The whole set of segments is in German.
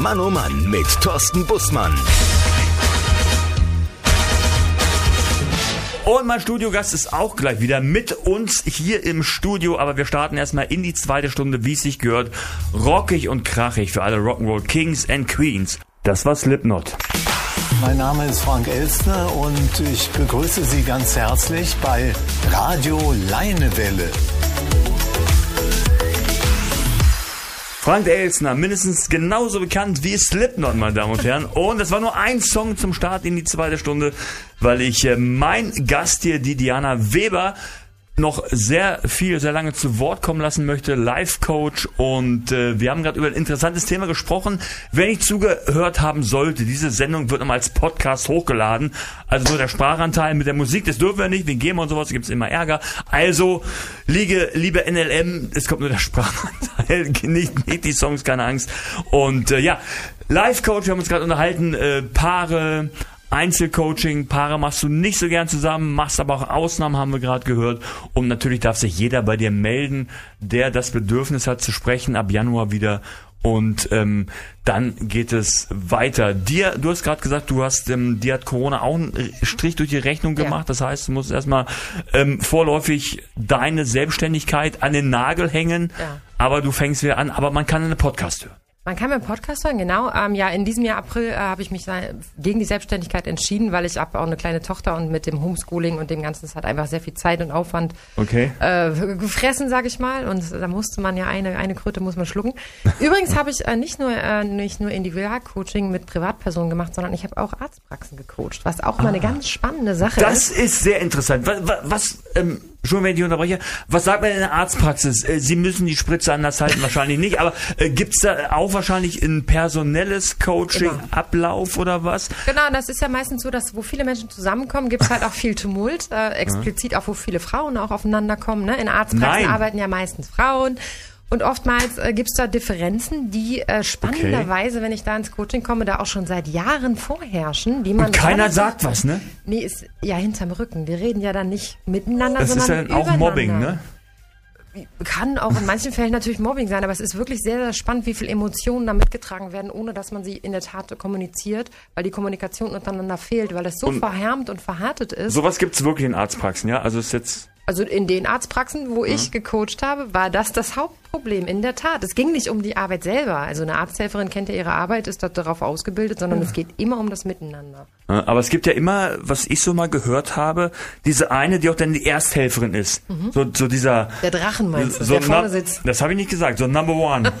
Mann oh Mann mit Thorsten Bussmann. Und mein Studiogast ist auch gleich wieder mit uns hier im Studio, aber wir starten erstmal in die zweite Stunde, wie es sich gehört. Rockig und krachig für alle Rock'n'Roll Kings and Queens. Das war Slipknot. Mein Name ist Frank Elstner und ich begrüße Sie ganz herzlich bei Radio Leinewelle. Frank Elsner, mindestens genauso bekannt wie Slipknot, meine Damen und Herren. Und es war nur ein Song zum Start in die zweite Stunde, weil ich äh, mein Gast hier, die Diana Weber, noch sehr viel, sehr lange zu Wort kommen lassen möchte, Life Coach und äh, wir haben gerade über ein interessantes Thema gesprochen. Wenn ich zugehört haben sollte, diese Sendung wird nochmal als Podcast hochgeladen, also nur der Sprachanteil mit der Musik, das dürfen wir nicht, wegen GEMA und sowas gibt's immer Ärger. Also, liege, liebe NLM, es kommt nur der Sprachanteil, nicht, nicht die Songs, keine Angst. Und äh, ja, Life Coach, wir haben uns gerade unterhalten, äh, Paare, Einzelcoaching, Paare machst du nicht so gern zusammen, machst aber auch Ausnahmen, haben wir gerade gehört. Und natürlich darf sich jeder bei dir melden, der das Bedürfnis hat zu sprechen, ab Januar wieder. Und ähm, dann geht es weiter. Dir, du hast gerade gesagt, du hast, ähm, dir hat Corona auch einen Strich durch die Rechnung gemacht. Ja. Das heißt, du musst erstmal ähm, vorläufig deine Selbstständigkeit an den Nagel hängen. Ja. Aber du fängst wieder an. Aber man kann einen Podcast hören. Man kann mir Podcast hören, genau. Ähm, ja, in diesem Jahr April äh, habe ich mich gegen die Selbstständigkeit entschieden, weil ich habe auch eine kleine Tochter und mit dem Homeschooling und dem Ganzen, es hat einfach sehr viel Zeit und Aufwand okay. äh, gefressen, sage ich mal. Und da musste man ja eine, eine Kröte muss man schlucken. Übrigens habe ich äh, nicht nur äh, nicht nur Individualcoaching mit Privatpersonen gemacht, sondern ich habe auch Arztpraxen gecoacht, was auch ah, mal eine ganz spannende Sache das ist. Das ist sehr interessant. Was, was ähm, schon wenn ich unterbreche, was sagt man in der Arztpraxis? Äh, Sie müssen die Spritze anders halten, wahrscheinlich nicht, aber äh, gibt's da auch wahrscheinlich ein personelles Coaching-Ablauf genau. oder was? Genau, das ist ja meistens so, dass wo viele Menschen zusammenkommen, gibt's halt auch viel Tumult, äh, explizit auch, wo viele Frauen auch aufeinander kommen. Ne? In Arztpraxen Nein. arbeiten ja meistens Frauen und oftmals äh, gibt es da Differenzen, die äh, spannenderweise, okay. wenn ich da ins Coaching komme, da auch schon seit Jahren vorherrschen, die man. Und keiner sagt was, ne? Nee, ist ja hinterm Rücken. Wir reden ja dann nicht miteinander, das sondern. Das ist ja auch Mobbing, ne? Kann auch in manchen Fällen natürlich Mobbing sein, aber es ist wirklich sehr, sehr spannend, wie viele Emotionen da mitgetragen werden, ohne dass man sie in der Tat kommuniziert, weil die Kommunikation untereinander fehlt, weil es so und verhärmt und verhärtet ist. Sowas gibt's wirklich in Arztpraxen, ja? Also ist jetzt also in den Arztpraxen, wo ich gecoacht habe, war das das Hauptproblem. In der Tat. Es ging nicht um die Arbeit selber. Also eine Arzthelferin kennt ja ihre Arbeit, ist darauf ausgebildet, sondern ja. es geht immer um das Miteinander. Aber es gibt ja immer, was ich so mal gehört habe, diese eine, die auch dann die Ersthelferin ist. Mhm. So, so dieser. Der Drachen meinst du, so der vorne sitzt. Das habe ich nicht gesagt. So Number One.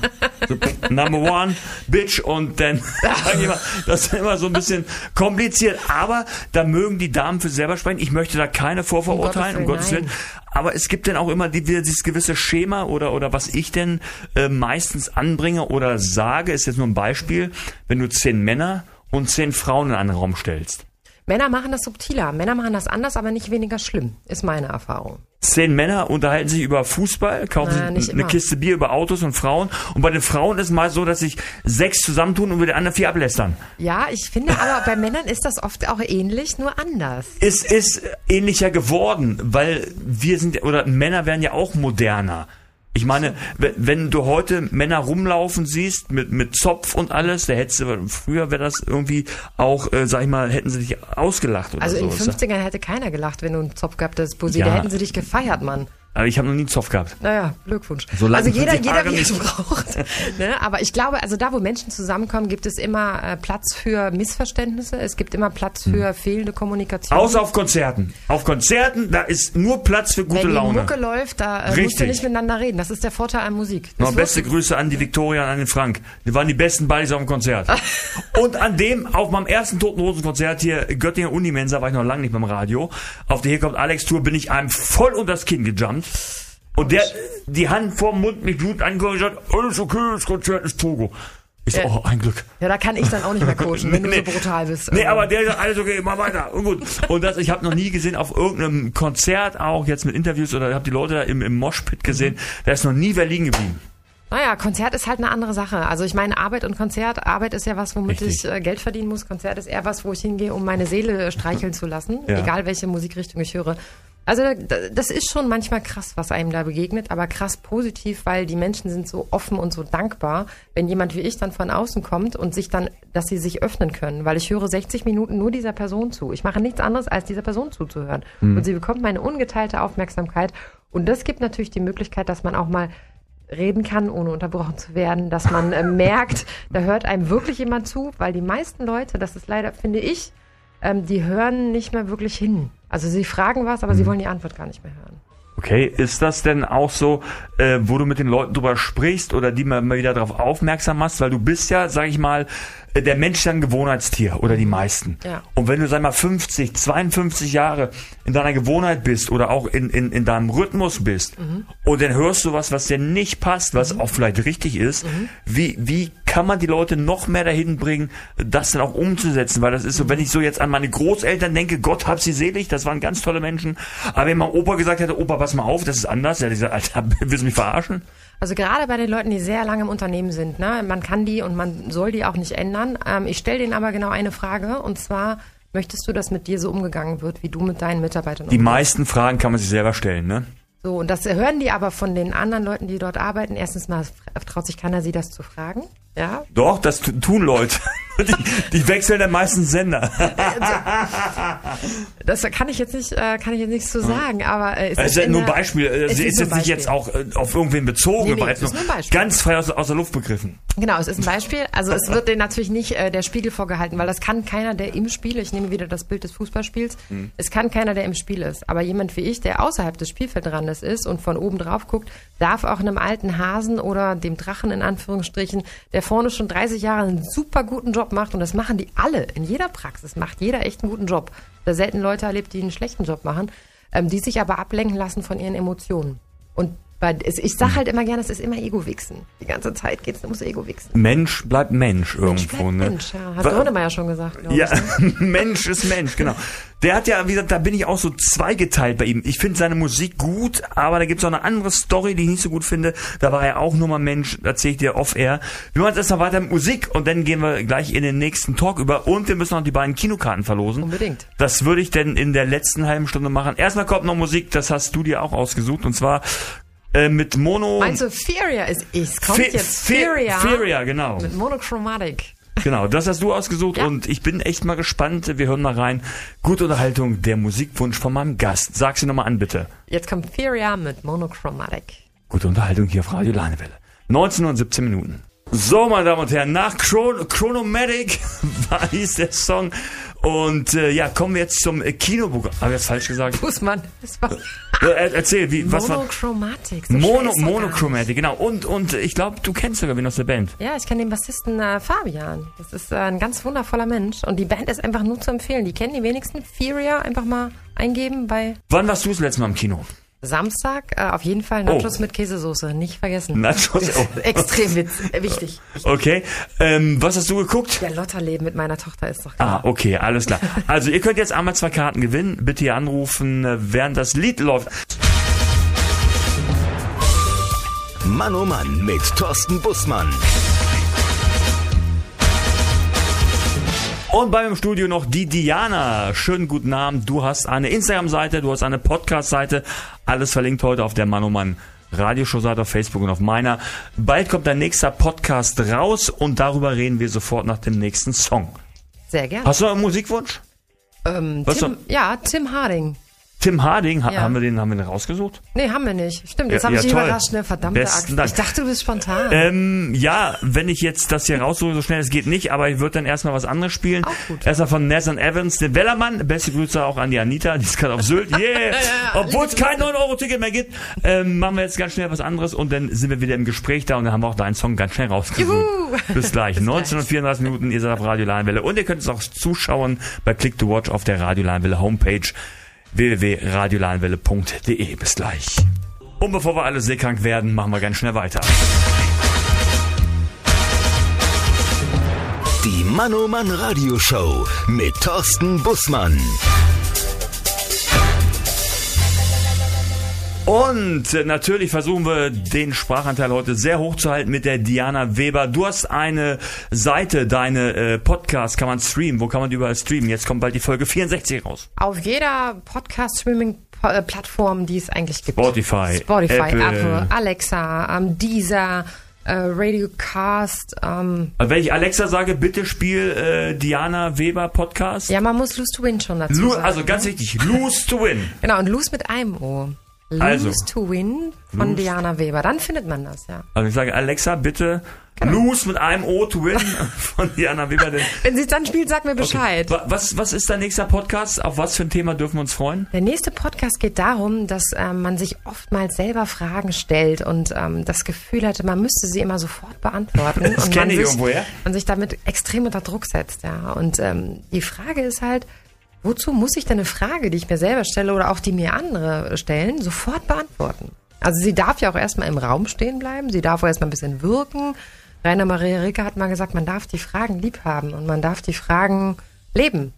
so, number One, Bitch und dann. das ist immer so ein bisschen kompliziert. Aber da mögen die Damen für selber sprechen. Ich möchte da keine vorverurteilen, um Gottes Willen. Aber es gibt dann auch immer die, dieses gewisse Schema oder, oder was ich denn äh, meistens anbringe oder sage, ist jetzt nur ein Beispiel, wenn du zehn Männer und zehn Frauen in einen Raum stellst. Männer machen das subtiler. Männer machen das anders, aber nicht weniger schlimm, ist meine Erfahrung. Zehn Männer unterhalten sich über Fußball, kaufen sich eine Kiste Bier über Autos und Frauen. Und bei den Frauen ist es mal so, dass sich sechs zusammentun und über die anderen vier ablästern. Ja, ich finde aber bei Männern ist das oft auch ähnlich, nur anders. Es ist ähnlicher geworden, weil wir sind, oder Männer werden ja auch moderner. Ich meine, wenn du heute Männer rumlaufen siehst mit, mit Zopf und alles, der hättest du, früher wäre das irgendwie auch, äh, sag ich mal, hätten sie dich ausgelacht oder Also so. in den 50ern hätte keiner gelacht, wenn du einen Zopf gehabt hättest, Busi. Ja. Da hätten sie dich gefeiert, Mann. Aber ich habe noch nie einen Zoff gehabt. Naja, Glückwunsch. So also jeder, jeder wie es braucht. ne? Aber ich glaube, also da, wo Menschen zusammenkommen, gibt es immer äh, Platz für Missverständnisse. Es gibt immer Platz für hm. fehlende Kommunikation. Außer auf Konzerten. Auf Konzerten, da ist nur Platz für gute Wenn Laune. Wenn die Mucke läuft, da äh, musst du nicht miteinander reden. Das ist der Vorteil an Musik. Noch beste Grüße an die Viktoria und an den Frank. Die waren die besten Buddies auf dem Konzert. und an dem, auf meinem ersten Toten Rosen Konzert hier, Göttingen Unimensa, war ich noch lange nicht beim Radio. Auf der Hier kommt Alex Tour bin ich einem voll unter das Kinn gejumpt. Und der, die Hand vorm Mund mit Blut angeguckt und gesagt, alles okay, das Konzert ist Togo. Ich so, oh, ein Glück. Ja, da kann ich dann auch nicht mehr coachen, wenn nee, du so brutal bist. Nee, aber der sagt, alles okay, mach weiter. Und gut. Und das, ich habe noch nie gesehen, auf irgendeinem Konzert auch, jetzt mit Interviews, oder habe die Leute da im, im Moshpit gesehen, mhm. da ist noch nie wer liegen geblieben. Naja, Konzert ist halt eine andere Sache. Also ich meine, Arbeit und Konzert, Arbeit ist ja was, womit Richtig. ich äh, Geld verdienen muss. Konzert ist eher was, wo ich hingehe, um meine Seele streicheln zu lassen, ja. egal welche Musikrichtung ich höre. Also das ist schon manchmal krass, was einem da begegnet, aber krass positiv, weil die Menschen sind so offen und so dankbar, wenn jemand wie ich dann von außen kommt und sich dann, dass sie sich öffnen können, weil ich höre 60 Minuten nur dieser Person zu. Ich mache nichts anderes, als dieser Person zuzuhören. Mhm. Und sie bekommt meine ungeteilte Aufmerksamkeit. Und das gibt natürlich die Möglichkeit, dass man auch mal reden kann, ohne unterbrochen zu werden, dass man äh, merkt, da hört einem wirklich jemand zu, weil die meisten Leute, das ist leider, finde ich, ähm, die hören nicht mehr wirklich hin. Also sie fragen was, aber mhm. sie wollen die Antwort gar nicht mehr hören. Okay, ist das denn auch so, äh, wo du mit den Leuten drüber sprichst oder die mal, mal wieder darauf aufmerksam machst, weil du bist ja, sag ich mal, der Mensch ist ja ein Gewohnheitstier oder die meisten. Ja. Und wenn du, sag mal, 50, 52 Jahre in deiner Gewohnheit bist oder auch in, in, in deinem Rhythmus bist mhm. und dann hörst du was, was dir nicht passt, was mhm. auch vielleicht richtig ist, mhm. wie, wie kann man die Leute noch mehr dahin bringen, das dann auch umzusetzen? Weil das ist so, wenn ich so jetzt an meine Großeltern denke, Gott hab sie selig, das waren ganz tolle Menschen. Aber wenn mein Opa gesagt hätte, Opa, pass mal auf, das ist anders, ja, dieser Alter, willst du mich verarschen? Also gerade bei den Leuten, die sehr lange im Unternehmen sind, ne, man kann die und man soll die auch nicht ändern. Ähm, ich stelle denen aber genau eine Frage und zwar, möchtest du, dass mit dir so umgegangen wird, wie du mit deinen Mitarbeitern umgehst? Die meisten Fragen kann man sich selber stellen, ne? So, und das hören die aber von den anderen Leuten, die dort arbeiten. Erstens mal traut sich keiner, sie das zu fragen. Ja? Doch, das tun Leute. Die, die wechseln dann meistens Sender. das kann ich jetzt nicht, äh, kann ich jetzt nicht so sagen, aber äh, es ist, ist nur ein Beispiel. Es, ist, jetzt nicht jetzt auch äh, auf irgendwen bezogen, nee, nee, es ist nur ein Beispiel. ganz frei aus, aus der Luft begriffen. Genau, es ist ein Beispiel. Also es wird denen natürlich nicht äh, der Spiegel vorgehalten, weil das kann keiner, der im Spiel, ich nehme wieder das Bild des Fußballspiels, mhm. es kann keiner, der im Spiel ist. Aber jemand wie ich, der außerhalb des Spielfeldrandes ist und von oben drauf guckt, darf auch einem alten Hasen oder dem Drachen in Anführungsstrichen, der vorne schon 30 Jahre einen super guten Job macht und das machen die alle in jeder Praxis, macht jeder echt einen guten Job. Da selten Leute erlebt, die einen schlechten Job machen, ähm, die sich aber ablenken lassen von ihren Emotionen. Und weil ich sage halt immer gerne, es ist immer Ego-Wichsen. Die ganze Zeit geht es ums Ego-Wichsen. Mensch bleibt Mensch irgendwo. Mensch, ne? Mensch ja. Hat Grönemeyer schon gesagt. Ja, Mensch ist Mensch, genau. Der hat ja, wie gesagt, da bin ich auch so zweigeteilt bei ihm. Ich finde seine Musik gut, aber da gibt es auch eine andere Story, die ich nicht so gut finde. Da war er auch nur mal Mensch, erzähle ich dir off-air. Wir machen jetzt erstmal weiter mit Musik und dann gehen wir gleich in den nächsten Talk über und wir müssen noch die beiden Kinokarten verlosen. Unbedingt. Das würde ich denn in der letzten halben Stunde machen. Erstmal kommt noch Musik, das hast du dir auch ausgesucht und zwar äh, mit Mono. Meinst du Feria ist ich? Kommt Fe jetzt Feria. Feria, genau. Mit Monochromatic. Genau, das hast du ausgesucht ja. und ich bin echt mal gespannt. Wir hören mal rein. Gute Unterhaltung, der Musikwunsch von meinem Gast. Sag sie nochmal an, bitte. Jetzt kommt Feria mit Monochromatic. Gute Unterhaltung hier auf Radio Leinewelle. 19 und 17 Minuten. So, meine Damen und Herren, nach Chron Chronomatic war hieß der Song. Und äh, ja, kommen wir jetzt zum äh, Kinoprogramm. Habe ich das falsch gesagt? Fußmann, das war. Äh, erzähl, wie, was war. Monochromatic. So Mono, Monochromatic, genau. Und, und ich glaube, du kennst sogar wen aus der Band. Ja, ich kenne den Bassisten äh, Fabian. Das ist äh, ein ganz wundervoller Mensch. Und die Band ist einfach nur zu empfehlen. Die kennen die wenigsten. Furia einfach mal eingeben bei. Wann warst du das letzte Mal im Kino? Samstag äh, auf jeden Fall Nachos oh. mit Käsesoße, nicht vergessen. Nachos, oh. Extrem witz, äh, wichtig, wichtig. Okay, ähm, was hast du geguckt? Ja, Lotterleben mit meiner Tochter ist doch klar. Ah, okay, alles klar. Also ihr könnt jetzt einmal zwei Karten gewinnen. Bitte hier anrufen, äh, während das Lied läuft. Mann oh Mann mit Thorsten Bussmann. Und bei mir im Studio noch die Diana. Schönen guten Abend. Du hast eine Instagram-Seite, du hast eine Podcast-Seite. Alles verlinkt heute auf der Mann oh Mann Radioshow-Seite auf Facebook und auf meiner. Bald kommt dein nächster Podcast raus und darüber reden wir sofort nach dem nächsten Song. Sehr gerne. Hast du einen Musikwunsch? Ähm, Tim, ja, Tim Harding. Tim Harding, ja. haben wir den, haben wir den rausgesucht? Nee, haben wir nicht. Stimmt, jetzt ja, habe ich ja, überrascht, ne? Verdammte Besten Axt. Dank. Ich dachte, du bist spontan. Ähm, ja, wenn ich jetzt das hier raussuche, so schnell es geht nicht, aber ich würde dann erstmal was anderes spielen. Auch gut. Erstmal von Nathan Evans, den Wellermann. Beste Grüße auch an die Anita, die ist gerade auf Sylt. Yeah! Obwohl es kein 9-Euro-Ticket mehr gibt, ähm, machen wir jetzt ganz schnell was anderes und dann sind wir wieder im Gespräch da und dann haben wir auch deinen Song ganz schnell rausgesucht. Juhu. Bis gleich. Bis 19 und 34 Minuten, ihr seid auf Radio Leinwelle und ihr könnt es auch zuschauen bei Click to Watch auf der Radio Leinwelle Homepage www.radiolanwelle.de. Bis gleich. Und bevor wir alle seekrank werden, machen wir ganz schnell weiter. Die Manoman Radio Show mit Thorsten Bussmann. Und natürlich versuchen wir den Sprachanteil heute sehr hoch zu halten mit der Diana Weber. Du hast eine Seite, deine äh, Podcast kann man streamen. Wo kann man die überall streamen? Jetzt kommt bald die Folge 64 raus. Auf jeder Podcast-Streaming äh, Plattformen, die es eigentlich gibt. Spotify, Spotify, Apple. Apple, Alexa, ähm, Deezer, äh, Radiocast. Ähm, Also wenn ich Alexa sage, bitte spiel äh, Diana Weber Podcast. ja, man muss Lose to Win schon dazu Lo sagen. also ganz wichtig, lose to win. Genau, und Lose mit einem O. Lose Also. to Win von Lose. Diana Weber. Dann findet man das, ja. Also ich sage, Alexa, bitte Genau. lose mit einem O to win von Diana Weber. Wenn sie es dann spielt, sag mir Bescheid. Wa- was, was ist dein nächster Podcast? Auf was für ein Thema dürfen wir uns freuen? Der nächste Podcast geht darum, dass ähm, man sich oftmals selber Fragen stellt und ähm, das Gefühl hatte, man müsste sie immer sofort beantworten. Das und kenn man ich sich, irgendwoher. man sich damit extrem unter Druck setzt. Ja. Und ähm, die Frage ist halt, wozu muss ich denn eine Frage, die ich mir selber stelle oder auch die mir andere stellen, sofort beantworten? Also sie darf ja auch erstmal im Raum stehen bleiben, sie darf auch erstmal ein bisschen wirken. Rainer Maria Rilke hat mal gesagt, man darf die Fragen lieb haben und man darf die Fragen leben.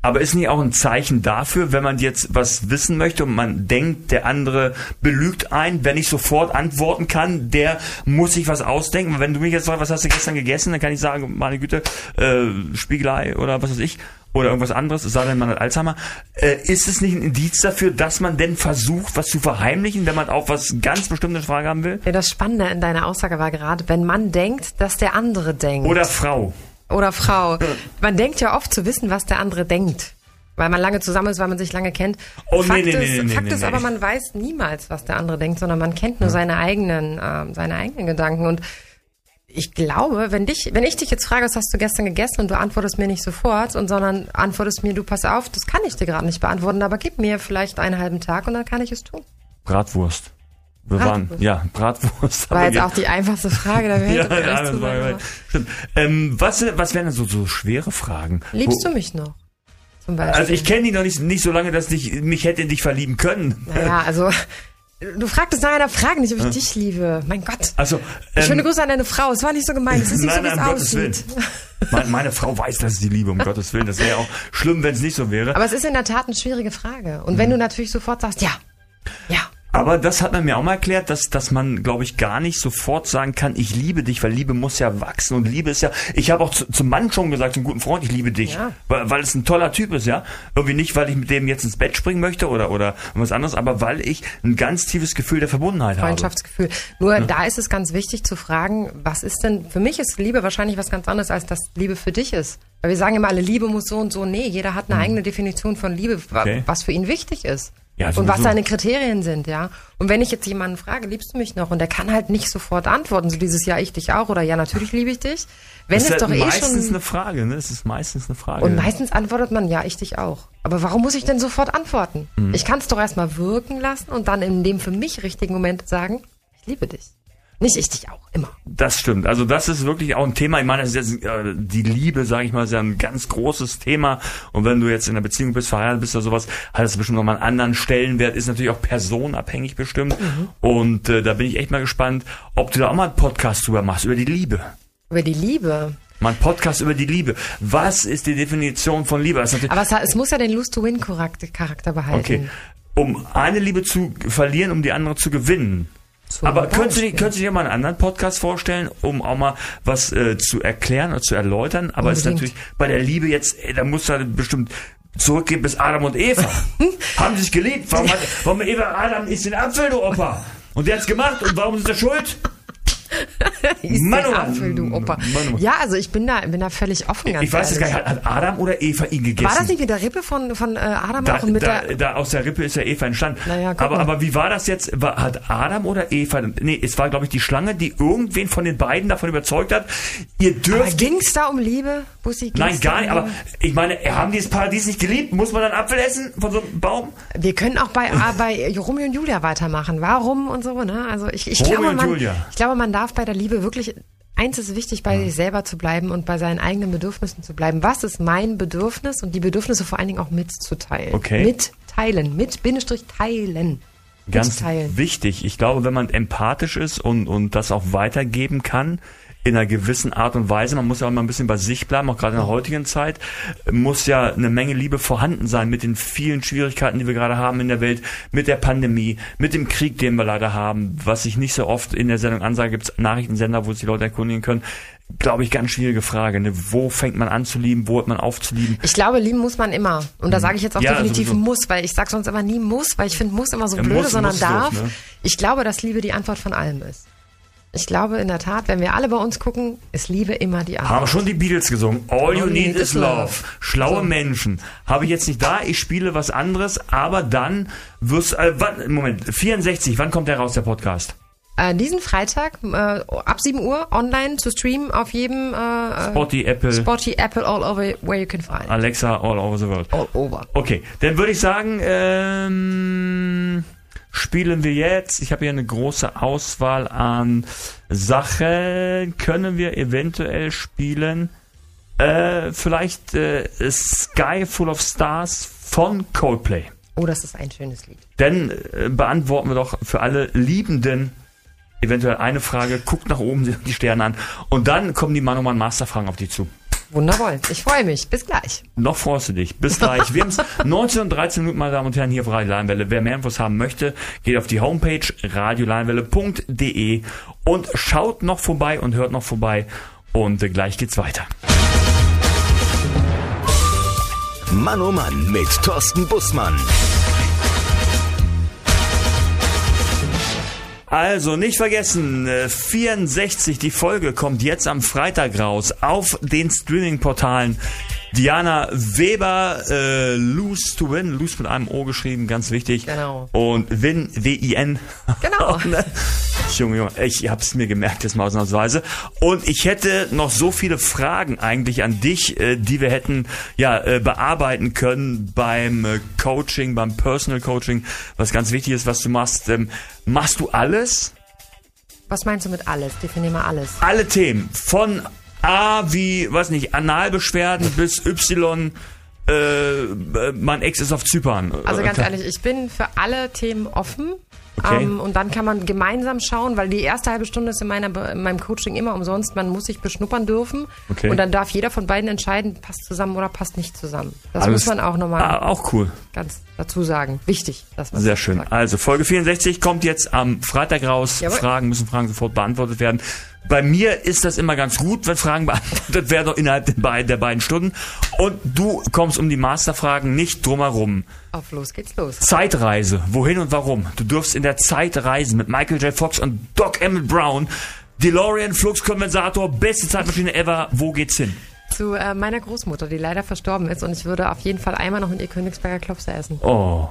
Aber ist nicht auch ein Zeichen dafür, wenn man jetzt was wissen möchte und man denkt, der andere belügt ein, wenn ich sofort antworten kann, der muss sich was ausdenken. Wenn du mich jetzt fragst, was hast du gestern gegessen, dann kann ich sagen, meine Güte, äh, Spiegelei oder was weiß ich, oder irgendwas anderes, es sei denn, man hat Alzheimer. Äh, ist es nicht ein Indiz dafür, dass man denn versucht, was zu verheimlichen, wenn man auf was ganz bestimmtes Frage haben will? Ja, das Spannende in deiner Aussage war gerade, wenn man denkt, dass der andere denkt. Oder Frau? Oder Frau. Man denkt ja oft zu wissen, was der andere denkt. Weil man lange zusammen ist, weil man sich lange kennt. Oh, Fakt nee, nee, ist, nee, Fakt ist aber, man weiß niemals, was der andere denkt, sondern man kennt nur seine eigenen, ähm, seine eigenen Gedanken. Und ich glaube, wenn dich, wenn ich dich jetzt frage, was hast du gestern gegessen und du antwortest mir nicht sofort, und sondern antwortest mir, du pass auf, das kann ich dir gerade nicht beantworten, aber gib mir vielleicht einen halben Tag und dann kann ich es tun. Bratwurst. Wir waren, Bratwurst. ja, Bratwurst. War Aber jetzt auch die einfachste Frage der Welt. ja, ja, das war, ja, aber- stimmt. Ähm, was, was wären denn so, so schwere Fragen? Liebst Wo- du mich noch? Zum Beispiel. Also ich kenne dich noch nicht, nicht so lange, dass ich mich hätte in dich verlieben können. Naja, also du fragtest nach einer Frage nicht, ob ich dich liebe. Mein Gott. Also, ähm, Schöne Grüße an deine Frau. Es war nicht so gemeint. Es ist nicht nein, so, wie nein, es um aussieht. Meine, meine Frau weiß, dass es die Liebe, um Gottes Willen. Das wäre ja auch schlimm, wenn es nicht so wäre. Aber es ist in der Tat eine schwierige Frage. Und wenn du natürlich sofort sagst, ja, ja, Aber das hat man mir auch mal erklärt, dass, dass man, glaube ich, gar nicht sofort sagen kann, ich liebe dich, weil Liebe muss ja wachsen und Liebe ist ja, ich habe auch zu, zum Mann schon gesagt, zum guten Freund, ich liebe dich, Ja. weil, weil es ein toller Typ ist, ja. Irgendwie nicht, weil ich mit dem jetzt ins Bett springen möchte oder, oder was anderes, aber weil ich ein ganz tiefes Gefühl der Verbundenheit habe. Freundschaftsgefühl. Nur da ist es ganz wichtig zu fragen, was ist denn, für mich ist Liebe wahrscheinlich was ganz anderes, als das Liebe für dich ist. Weil wir sagen immer, alle Liebe muss so und so. Nee, jeder hat eine eigene Definition von Liebe, Mhm. Okay. was für ihn wichtig ist. Ja, und was seine Kriterien sind, ja. Und wenn ich jetzt jemanden frage, liebst du mich noch? Und der kann halt nicht sofort antworten, so dieses Ja, ich dich auch oder Ja, natürlich liebe ich dich. Wenn Das es ist doch halt eh meistens schon. eine Frage, ne? Es ist meistens eine Frage. Und meistens antwortet man, ja, ich dich auch. Aber warum muss ich denn sofort antworten? Mhm. Ich kann es doch erstmal wirken lassen und dann in dem für mich richtigen Moment sagen, ich liebe dich. Nicht ich dich auch, immer. Das stimmt. Also das ist wirklich auch ein Thema. Ich meine, das ist jetzt, äh, die Liebe, sage ich mal, ist ja ein ganz großes Thema. Und wenn du jetzt in einer Beziehung bist, verheiratet bist oder sowas, hat es bestimmt nochmal einen anderen Stellenwert. Ist natürlich auch personenabhängig bestimmt. Und äh, da bin ich echt mal gespannt, ob du da auch mal einen Podcast drüber machst, über die Liebe. Über die Liebe. Mal einen Podcast über die Liebe. Was ist die Definition von Liebe? Das Aber es, es muss ja den Lose-to-Win-Charakter behalten. okay. Um eine Liebe zu verlieren, um die andere zu gewinnen. Zum Aber könntest du, dir- könntest du dir mal einen anderen Podcast vorstellen, um auch mal was äh, zu erklären oder zu erläutern? Aber es ist natürlich bei der Liebe jetzt, ey, da muss da bestimmt zurückgehen bis Adam und Eva. Haben sich geliebt. Warum, hat, warum Eva Adam ist den Apfel, du Opa? Und der hat's gemacht und warum ist er schuld? Mann. Apfel, du Opa. Mann. Ja, also ich bin da, bin da völlig offen, ganz Ich weiß es gar nicht, hat, Adam oder Eva ihn gegessen? War das nicht mit der Rippe von, von äh, Adam Da, auch mit da, der... da aus der Rippe ist ja Eva entstanden. Naja, aber, mal. aber wie war das jetzt? Hat Adam oder Eva? Nee, es war, glaube ich, die Schlange, die irgendwen von den beiden davon überzeugt hat, ihr Aber dürft ging's da um Liebe, Bussi? Nein, gar um nicht. Aber Liebe? ich meine, haben die das Paradies nicht geliebt? Muss man dann Apfel essen von so einem Baum? Wir können auch bei, ah, bei Romeo und Julia weitermachen. Warum und so, ne? Also ich, ich, Romeo glaube, und man, Julia. ich glaube, man darf bei der Liebe wirklich, eins ist wichtig, bei sich selber zu bleiben und bei seinen eigenen Bedürfnissen zu bleiben. Was ist mein Bedürfnis und die Bedürfnisse vor allen Dingen auch mitzuteilen. Okay. Mitteilen, mit Bindestrich teilen. Ganz Mitteilen. wichtig. Ich glaube, wenn man empathisch ist und, und das auch weitergeben kann, in einer gewissen Art und Weise. Man muss ja auch mal ein bisschen bei sich bleiben, auch gerade in der heutigen Zeit. Muss ja eine Menge Liebe vorhanden sein mit den vielen Schwierigkeiten, die wir gerade haben in der Welt, mit der Pandemie, mit dem Krieg, den wir leider haben. Was ich nicht so oft in der Sendung ansage, gibt es Nachrichtensender, wo sich die Leute erkundigen können glaube ich, ganz schwierige Frage. Ne? Wo fängt man an zu lieben? Wo hört man auf zu lieben? Ich glaube, lieben muss man immer. Und da mhm. sage ich jetzt auch ja, definitiv sowieso. muss, weil ich sage sonst immer nie muss, weil ich finde muss immer so ja, blöde, muss, sondern muss darf. Los, ne? Ich glaube, dass Liebe die Antwort von allem ist. Ich glaube in der Tat, wenn wir alle bei uns gucken, ist Liebe immer die Antwort. Haben schon die Beatles gesungen. All, you need, is love. Schlaue so. Menschen. Habe ich jetzt nicht da. Ich spiele was anderes. Aber dann wirst, äh, wann, Moment, 64. Wann kommt der raus, der Podcast? Äh, diesen Freitag äh, ab 7 Uhr online zu streamen auf jedem äh, Spotty Apple. Spotty Apple all over where you can find. Alexa all over the world. All over. Okay, dann würde ich sagen, ähm, spielen wir jetzt. Ich habe hier eine große Auswahl an Sachen. Können wir eventuell spielen? Äh, vielleicht äh, Sky Full of Stars von Coldplay. Oh, das ist ein schönes Lied. Dann äh, beantworten wir doch für alle Liebenden eventuell eine Frage, guckt nach oben die Sterne an und dann kommen die Manoman Masterfragen auf dich zu. Wundervoll. Ich freue mich. Bis gleich. Noch freust du dich. Bis gleich. Wir haben es 19 und 13 Minuten, meine Damen und Herren, hier auf Radio Leinwelle. Wer mehr Infos haben möchte, geht auf die Homepage radioleinwelle.de und schaut noch vorbei und hört noch vorbei. Und gleich geht's weiter. Mann oh Mann mit Thorsten Bussmann. Also nicht vergessen, 64, äh, die Folge kommt jetzt am Freitag raus auf den Streaming-Portalen. Diana Weber, äh, Lose to Win, Lose mit einem O geschrieben, ganz wichtig. Genau. Und Win, W-I-N. Genau. Junge, Junge, ich hab's mir gemerkt jetzt mal ausnahmsweise. Und ich hätte noch so viele Fragen eigentlich an dich, äh, die wir hätten ja äh, bearbeiten können beim äh, Coaching, beim Personal Coaching, was ganz wichtig ist, was du machst. Ähm, machst du alles? Was meinst du mit alles? Definier mal alles. Alle Themen. Von A wie, weiß nicht, Analbeschwerden bis Y äh, mein Ex ist auf Zypern. Also ganz ehrlich, ich bin für alle Themen offen. Okay. Ähm, und dann kann man gemeinsam schauen, weil die erste halbe Stunde ist in, meiner, in meinem Coaching immer umsonst. Man muss sich beschnuppern dürfen. Okay. Und dann darf jeder von beiden entscheiden, passt zusammen oder passt nicht zusammen. Das Alles, muss man auch nochmal ah, auch cool. ganz dazu sagen. Wichtig, dass man Sehr schön. Sagt. Also Folge 64 kommt jetzt am Freitag raus. Jawohl. Fragen müssen Fragen sofort beantwortet werden. Bei mir ist das immer ganz gut, wenn Fragen beantwortet werden innerhalb der beiden, der beiden Stunden. Und du kommst um die Masterfragen nicht drumherum. Auf los geht's los. Zeitreise. Wohin und warum? Du dürfst in der Zeit reisen mit Michael J. Fox und Doc Emmett Brown. DeLorean, Fluxkondensator, beste Zeitmaschine ever. Wo geht's hin? Zu äh, meiner Großmutter, die leider verstorben ist und ich würde auf jeden Fall einmal noch in ihr Königsberger Klopse essen. Oh,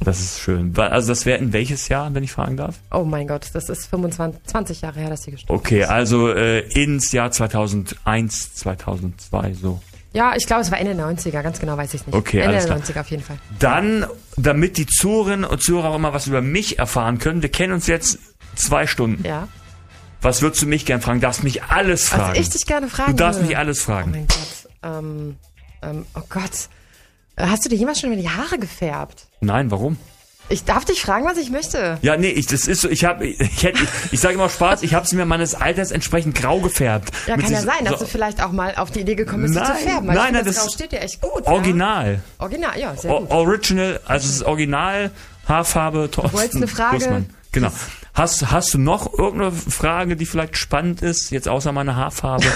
das ist schön. Also das wäre in welches Jahr, wenn ich fragen darf? Oh mein Gott, das ist 25, 20 Jahre her, dass sie gestorben okay, ist. Okay, also äh, ins Jahr 2001, 2002 so. Ja, ich glaube, es war Ende der 90er, ganz genau weiß ich nicht. Okay, Ende der klar. 90er auf jeden Fall. Dann, damit die Zuhörerinnen und Zuhörer auch immer was über mich erfahren können, wir kennen uns jetzt zwei Stunden. Ja. Was würdest du mich gern fragen? Du darfst mich alles fragen. Was ich dich gerne fragen Du darfst mich alles fragen. Oh mein Gott. Ähm, ähm, oh Gott. Äh, hast du dir jemals schon über die Haare gefärbt? Nein, warum? Ich darf dich fragen, was ich möchte. Ja, nee, ich, das ist so, ich habe, ich, ich, ich, ich sage immer Spaß, ich habe sie mir meines Alters entsprechend grau gefärbt. Ja, kann ja sein, dass so, du vielleicht auch mal auf die Idee gekommen bist, nein, sie zu färben. Nein, nein, das, das grau steht dir echt gut. Original. Ja? Original, ja, sehr gut. Original, also es ist Original, Haarfarbe, Thorsten. Du wolltest eine Frage? Bussmann. Genau. Hast, hast du noch irgendeine Frage, die vielleicht spannend ist, jetzt außer meiner Haarfarbe?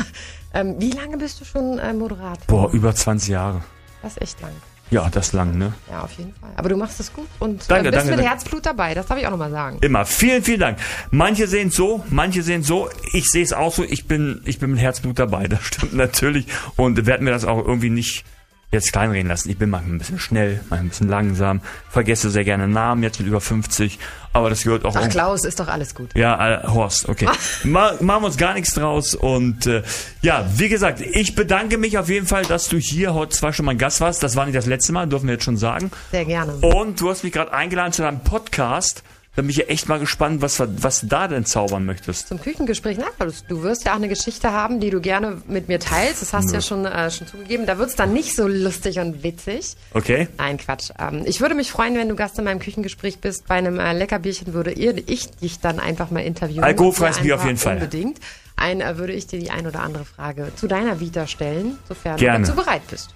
ähm, wie lange bist du schon äh, Moderator? Boah, über 20 Jahre. Das ist echt lang. Ja, das lang, ne? Ja, auf jeden Fall. Aber du machst es gut und danke, äh, bist danke, mit danke. Herzblut dabei. Das darf ich auch nochmal sagen. Immer. Vielen, vielen Dank. Manche sehen es so, manche sehen es so. Ich sehe es auch so. Ich bin, ich bin mit Herzblut dabei. Das stimmt natürlich. Und werden mir das auch irgendwie nicht jetzt kleinreden lassen. Ich bin manchmal ein bisschen schnell, manchmal ein bisschen langsam, vergesse sehr gerne Namen, jetzt mit über 50, aber das gehört auch... Ach, Klaus, ist doch alles gut. Ja, äh, Horst, okay. Ma machen wir uns gar nichts draus und äh, ja, wie gesagt, ich bedanke mich auf jeden Fall, dass du hier heute zwar schon mein Gast warst, das war nicht das letzte Mal, dürfen wir jetzt schon sagen. Sehr gerne. Und du hast mich gerade eingeladen zu deinem Podcast da bin ich ja echt mal gespannt, was, was du da denn zaubern möchtest. Zum Küchengespräch, na, du wirst ja auch eine Geschichte haben, die du gerne mit mir teilst. Das hast du ja, ja schon, äh, schon zugegeben. Da wird es dann nicht so lustig und witzig. Okay. Nein, Quatsch. Ähm, ich würde mich freuen, wenn du Gast in meinem Küchengespräch bist. Bei einem äh, Leckerbierchen würde ich dich dann einfach mal interviewen. Alkoholfreies Bier auf jeden Fall. Unbedingt. ein, äh, würde ich dir die ein oder andere Frage zu deiner Vita stellen, sofern Gerne. du dazu bereit bist.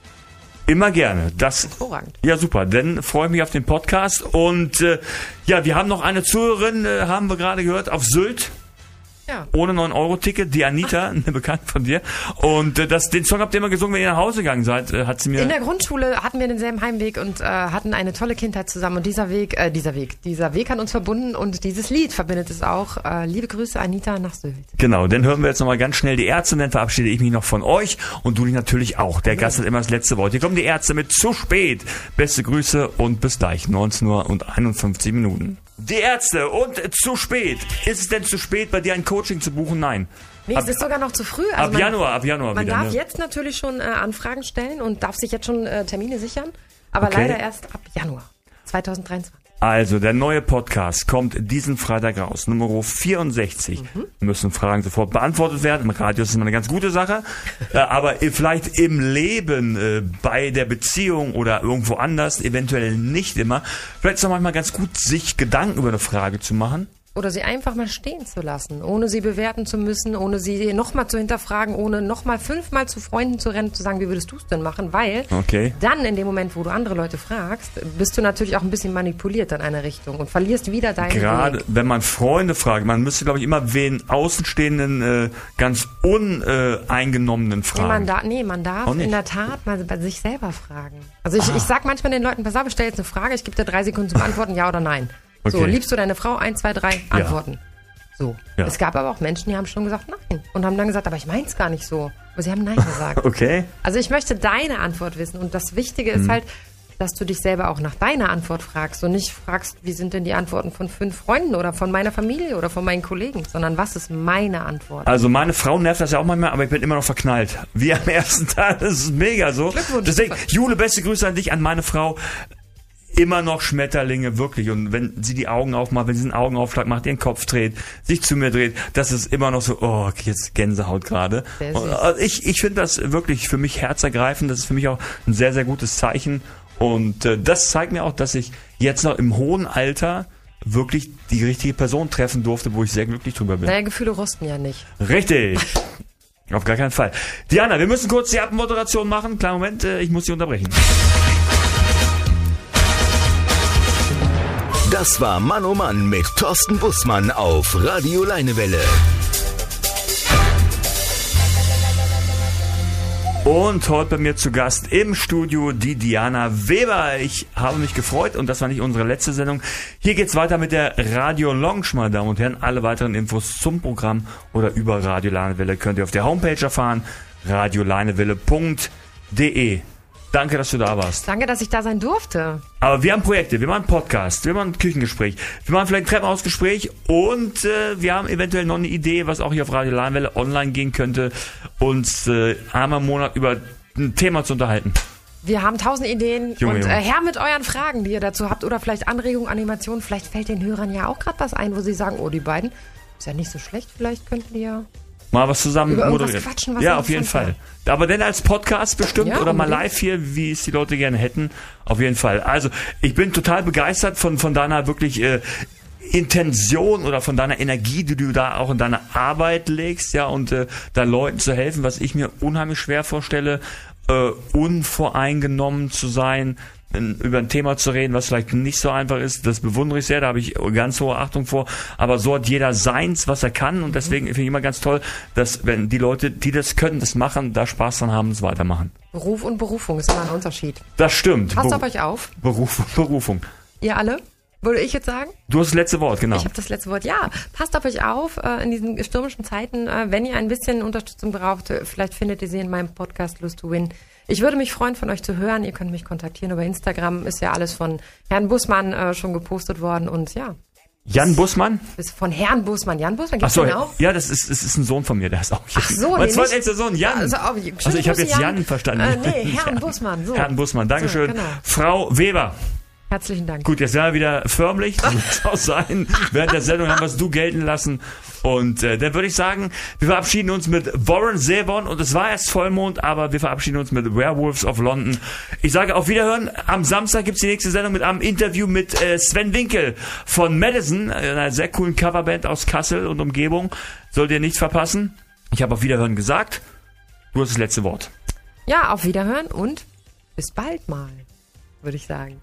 Immer gerne. Das, Hervorragend. ja, super. Dann freue ich mich auf den Podcast. Und äh, ja, wir haben noch eine Zuhörerin, äh, haben wir gerade gehört, auf Sylt. Ja. Ohne 9-Euro-Ticket, die Anita, eine Bekannte von dir. Und äh, das, den Song habt ihr immer gesungen, wenn ihr nach Hause gegangen seid, äh, hat sie mir... In der Grundschule hatten wir denselben Heimweg und äh, hatten eine tolle Kindheit zusammen. Und dieser Weg, äh, dieser Weg, dieser Weg hat uns verbunden und dieses Lied verbindet es auch. Äh, liebe Grüße, Anita nach Sylt. Genau, dann hören wir jetzt nochmal ganz schnell die Ärzte und dann verabschiede ich mich noch von euch und du dich natürlich auch. Der Gast hat immer das letzte Wort. Hier kommen die Ärzte mit zu spät. Beste Grüße und bis gleich, 19 Uhr und 51 Minuten. Die Ärzte und zu spät. Ist es denn zu spät, bei dir ein Coaching zu buchen? Nein. Nee, Ab- es ist sogar noch zu früh. Also ab man, Januar, ab Januar Man wieder. darf ne? jetzt natürlich schon äh, Anfragen stellen und darf sich jetzt schon äh, Termine sichern, aber Okay. leider erst ab Januar 2023. Also, der neue Podcast kommt diesen Freitag raus. Nummer 64. Mhm. Müssen Fragen sofort beantwortet werden. Im Radio ist immer eine ganz gute Sache. äh, aber vielleicht im Leben, äh, bei der Beziehung oder irgendwo anders, eventuell nicht immer. Vielleicht ist es auch manchmal ganz gut, sich Gedanken über eine Frage zu machen. Oder sie einfach mal stehen zu lassen, ohne sie bewerten zu müssen, ohne sie nochmal zu hinterfragen, ohne nochmal fünfmal zu Freunden zu rennen, zu sagen, wie würdest du es denn machen? Weil Okay. dann in dem Moment, wo du andere Leute fragst, bist du natürlich auch ein bisschen manipuliert in eine Richtung und verlierst wieder deinen Gerade Weg. wenn man Freunde fragt, man müsste, glaube ich, immer wen Außenstehenden, äh, ganz uneingenommenen Nee, fragen. man, da, nee, man darf in der Tat mal bei sich selber fragen. Also ich, ich sag manchmal den Leuten, pass auf, ich stelle jetzt eine Frage, ich gebe dir drei Sekunden zum Antworten, ja oder nein. So, Okay. liebst du deine Frau? Eins, zwei, drei, Antworten. So. Ja. Es gab aber auch Menschen, die haben schon gesagt nein. Und haben dann gesagt, aber ich mein's gar nicht so. Aber sie haben nein gesagt. Okay. Also ich möchte deine Antwort wissen. Und das Wichtige Mhm. ist halt, dass du dich selber auch nach deiner Antwort fragst und nicht fragst, wie sind denn die Antworten von fünf Freunden oder von meiner Familie oder von meinen Kollegen, sondern was ist meine Antwort? Also meine Frau nervt das ja auch manchmal, aber ich bin immer noch verknallt. Wie am ersten Tag, das ist mega so. Glückwunsch. Deswegen, Jule, beste Grüße an dich, an meine Frau. Immer noch Schmetterlinge, wirklich. Und wenn sie die Augen aufmacht, wenn sie einen Augenaufschlag macht, ihren Kopf dreht, sich zu mir dreht, das ist immer noch so, oh, jetzt Gänsehaut gerade. Also Ich, ich finde das wirklich für mich herzergreifend. Das ist für mich auch ein sehr, sehr gutes Zeichen. Und äh, das zeigt mir auch, dass ich jetzt noch im hohen Alter wirklich die richtige Person treffen durfte, wo ich sehr glücklich drüber bin. Naja, Gefühle rosten ja nicht. Richtig. Auf gar keinen Fall. Diana, wir müssen kurz die Abmoderation machen. Kleinen Moment, äh, ich muss Sie unterbrechen. Das war Mann oh Mann mit Thorsten Bussmann auf Radio Leinewelle. Und heute bei mir zu Gast im Studio die Diana Weber. Ich habe mich gefreut und das war nicht unsere letzte Sendung. Hier geht's weiter mit der Radio Lounge, meine Damen und Herren. Alle weiteren Infos zum Programm oder über Radio Leinewelle könnt ihr auf der Homepage erfahren. radioleinewelle.de Danke, dass du da warst. Danke, dass ich da sein durfte. Aber wir haben Projekte, wir machen einen Podcast, wir machen ein Küchengespräch, wir machen vielleicht ein Treppenhausgespräch und äh, wir haben eventuell noch eine Idee, was auch hier auf Radio Leinwelle online gehen könnte, uns äh, einmal im Monat über ein Thema zu unterhalten. Wir haben tausend Ideen Junge, und Junge. Äh, her mit euren Fragen, die ihr dazu habt oder vielleicht Anregungen, Animationen. Vielleicht fällt den Hörern ja auch gerade was ein, wo sie sagen, oh, die beiden, ist ja nicht so schlecht, vielleicht könnten die ja... Mal was zusammen Über moderieren. quatschen, was ja, auf jeden interessant Fall. Aber denn als Podcast bestimmt Ja, oder mal live hier, wie es die Leute gerne hätten. Auf jeden Fall. Also, ich bin total begeistert von, von deiner wirklich äh, Intention oder von deiner Energie, die du da auch in deine Arbeit legst, ja, und äh, da Leuten zu helfen, was ich mir unheimlich schwer vorstelle, äh, unvoreingenommen zu sein, in, über ein Thema zu reden, was vielleicht nicht so einfach ist, das bewundere ich sehr, da habe ich ganz hohe Achtung vor, aber so hat jeder seins, was er kann und deswegen finde ich immer ganz toll, dass wenn die Leute, die das können, das machen, da Spaß dran haben, es weitermachen. Beruf und Berufung ist immer ein Unterschied. Das stimmt. Passt Beru- auf euch auf, Beruf, Berufung. ihr alle. Würde ich jetzt sagen? Du hast das letzte Wort, genau. Ich habe das letzte Wort. Ja, passt auf euch auf äh, in diesen stürmischen Zeiten. Äh, wenn ihr ein bisschen Unterstützung braucht, äh, vielleicht findet ihr sie in meinem Podcast Lust to Win. Ich würde mich freuen, von euch zu hören. Ihr könnt mich kontaktieren über Instagram. Ist ja alles von Herrn Bussmann äh, schon gepostet worden. Und ja, Jan Bussmann? ist von Herrn Bussmann. Jan Bussmann, Ach gibt's so, den auch? ja, das ist, das ist ein Sohn von mir, der ist auch Ach so, Mein nee, zweitältester nicht- Sohn, Jan. Also, Also, ich habe jetzt Jan, Jan. verstanden. Äh, nee, Herrn Bussmann, so. Herrn Bussmann, Dankeschön. So, genau. Frau Weber. Herzlichen Dank. Gut, jetzt werden wir wieder förmlich. So wird's auch sein. Während der Sendung haben wir es du gelten lassen. Und äh, dann würde ich sagen, wir verabschieden uns mit Warren Zevon. Und es war erst Vollmond, aber wir verabschieden uns mit Werewolves of London. Ich sage auf Wiederhören. Am Samstag gibt's die nächste Sendung mit einem Interview mit äh, Sven Winkel von Madison, einer sehr coolen Coverband aus Kassel und Umgebung. Sollt ihr nichts verpassen. Ich habe auf Wiederhören gesagt. Du hast das letzte Wort. Ja, auf Wiederhören und bis bald mal, würde ich sagen.